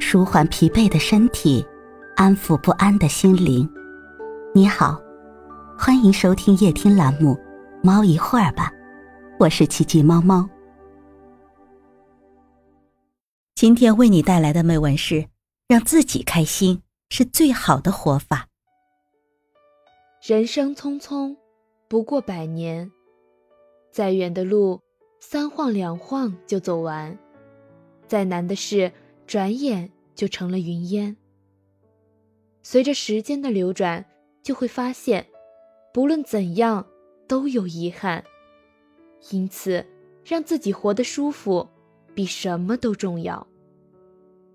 舒缓疲惫的身体，安抚不安的心灵。你好，欢迎收听夜听栏目《猫一会儿吧》，我是奇迹猫猫。今天为你带来的美文是：让自己开心是最好的活法。人生匆匆，不过百年，再远的路，三晃两晃就走完；再难的事，转眼就成了云烟。随着时间的流转，就会发现，不论怎样都有遗憾。因此，让自己活得舒服。比什么都重要。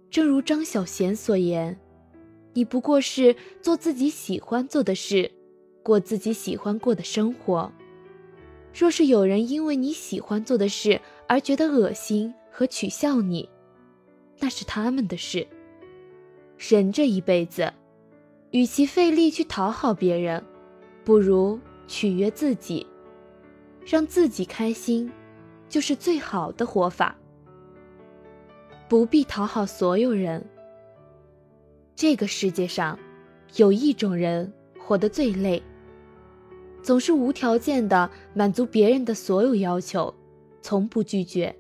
正如张小娴所言：“你不过是做自己喜欢做的事，过自己喜欢过的生活。若是有人因为你喜欢做的事而觉得恶心和取笑你，那是他们的事。人这一辈子，与其费力去讨好别人，不如取悦自己，让自己开心，就是最好的活法。”不必讨好所有人。这个世界上，有一种人活得最累，总是无条件的满足别人的所有要求，从不拒绝。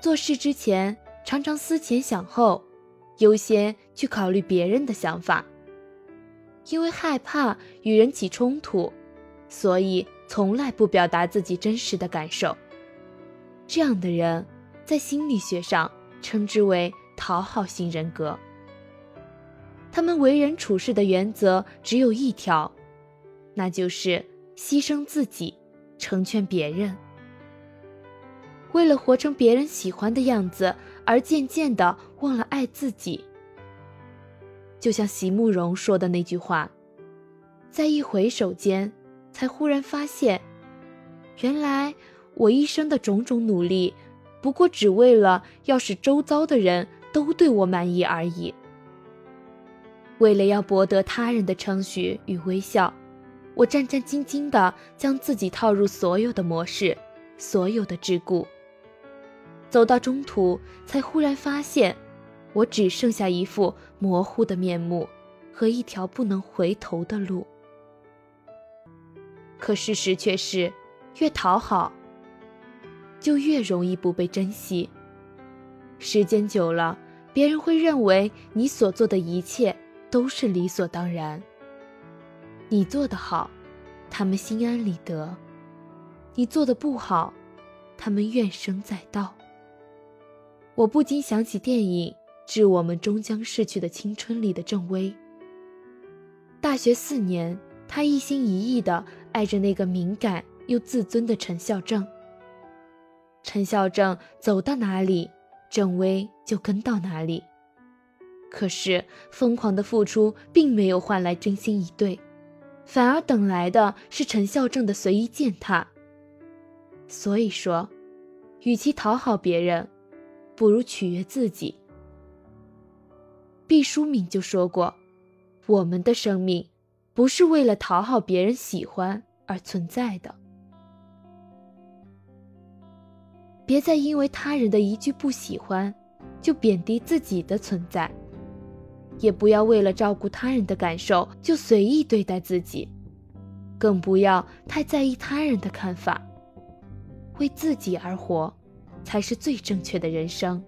做事之前常常思前想后，优先去考虑别人的想法。因为害怕与人起冲突，所以从来不表达自己真实的感受。这样的人，在心理学上。称之为讨好型人格。他们为人处事的原则只有一条，那就是牺牲自己，成全别人。为了活成别人喜欢的样子，而渐渐的忘了爱自己。就像席慕容说的那句话，在一回首间，才忽然发现，原来我一生的种种努力。不过只为了要使周遭的人都对我满意而已。为了要博得他人的称许与微笑，我战战兢兢地将自己套入所有的模式，所有的桎梏。走到中途，才忽然发现，我只剩下一副模糊的面目和一条不能回头的路。可事实却是，越讨好。就越容易不被珍惜。时间久了，别人会认为你所做的一切都是理所当然。你做得好，他们心安理得；你做的不好，他们怨声载道。我不禁想起电影《致我们终将逝去的青春》里的郑薇。大学四年，他一心一意地爱着那个敏感又自尊的陈孝正。陈孝正走到哪里，郑薇就跟到哪里。可是疯狂的付出并没有换来真心以对，反而等来的是陈孝正的随意践踏。所以说，与其讨好别人，不如取悦自己。毕淑敏就说过：“我们的生命，不是为了讨好别人喜欢而存在的。”别再因为他人的一句不喜欢，就贬低自己的存在；也不要为了照顾他人的感受就随意对待自己，更不要太在意他人的看法。为自己而活，才是最正确的人生。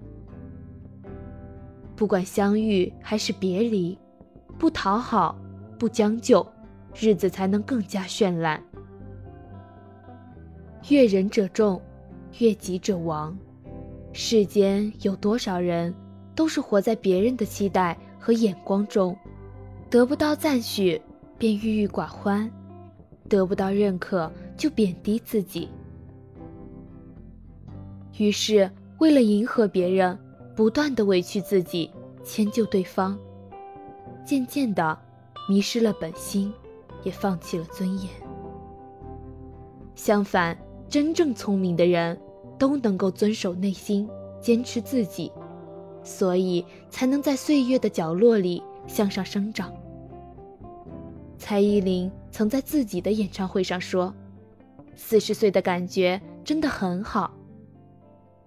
不管相遇还是别离，不讨好，不将就，日子才能更加绚烂。悦人者众。悦己者亡。世间有多少人，都是活在别人的期待和眼光中，得不到赞许便郁郁寡欢，得不到认可就贬低自己。于是，为了迎合别人，不断的委屈自己，迁就对方，渐渐的迷失了本心，也放弃了尊严。相反，真正聪明的人。都能够遵守内心，坚持自己，所以才能在岁月的角落里向上生长。蔡依林曾在自己的演唱会上说：“四十岁的感觉真的很好。”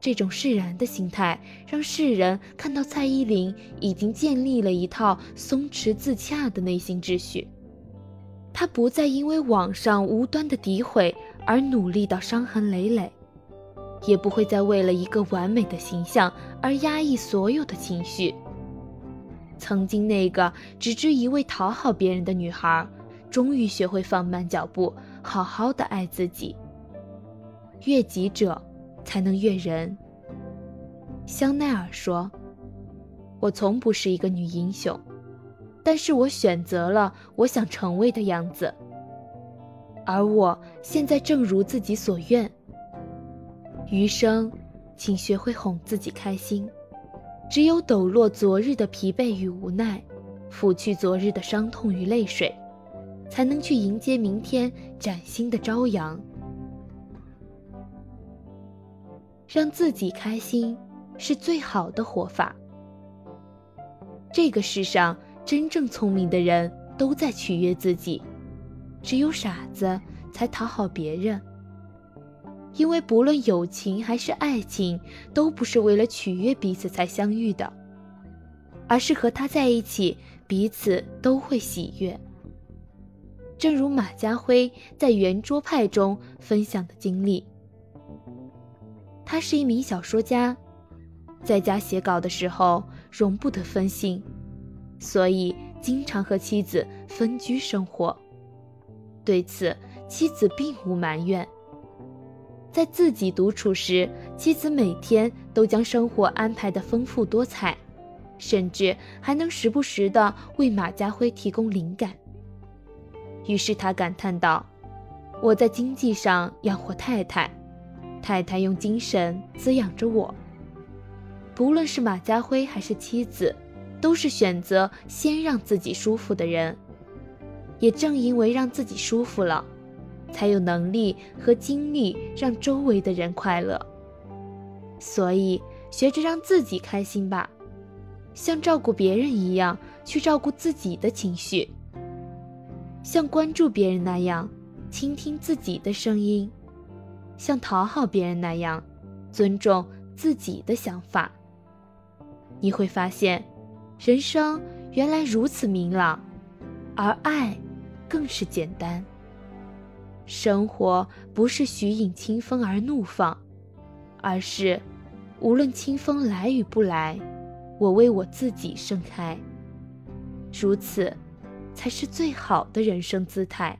这种释然的心态，让世人看到蔡依林已经建立了一套松弛自洽的内心秩序。她不再因为网上无端的诋毁而努力到伤痕累累，也不会再为了一个完美的形象而压抑所有的情绪。曾经那个只知一味讨好别人的女孩，终于学会放慢脚步，好好的爱自己。悦己者。才能悦人。香奈儿说：“我从不是一个女英雄，但是我选择了我想成为的样子。而我现在正如自己所愿。余生，请学会哄自己开心。只有抖落昨日的疲惫与无奈，拂去昨日的伤痛与泪水，才能去迎接明天崭新的朝阳。”让自己开心，是最好的活法。这个世上真正聪明的人都在取悦自己，只有傻子才讨好别人。因为不论友情还是爱情，都不是为了取悦彼此才相遇的，而是和他在一起，彼此都会喜悦。正如马家辉在圆桌派中分享的经历。他是一名小说家，在家写稿的时候容不得分心，所以经常和妻子分居生活。对此，妻子并无埋怨。在自己独处时，妻子每天都将生活安排得丰富多彩，甚至还能时不时地为马家辉提供灵感。于是他感叹道：“我在经济上养活太太。”太太用精神滋养着我。不论是马家辉还是妻子，都是选择先让自己舒服的人。也正因为让自己舒服了，才有能力和精力让周围的人快乐。所以，学着让自己开心吧，像照顾别人一样去照顾自己的情绪，像关注别人那样倾听自己的声音。像讨好别人那样，尊重自己的想法。你会发现，人生原来如此明朗，而爱更是简单。生活不是许引清风而怒放，而是无论清风来与不来，我为我自己盛开。如此，才是最好的人生姿态。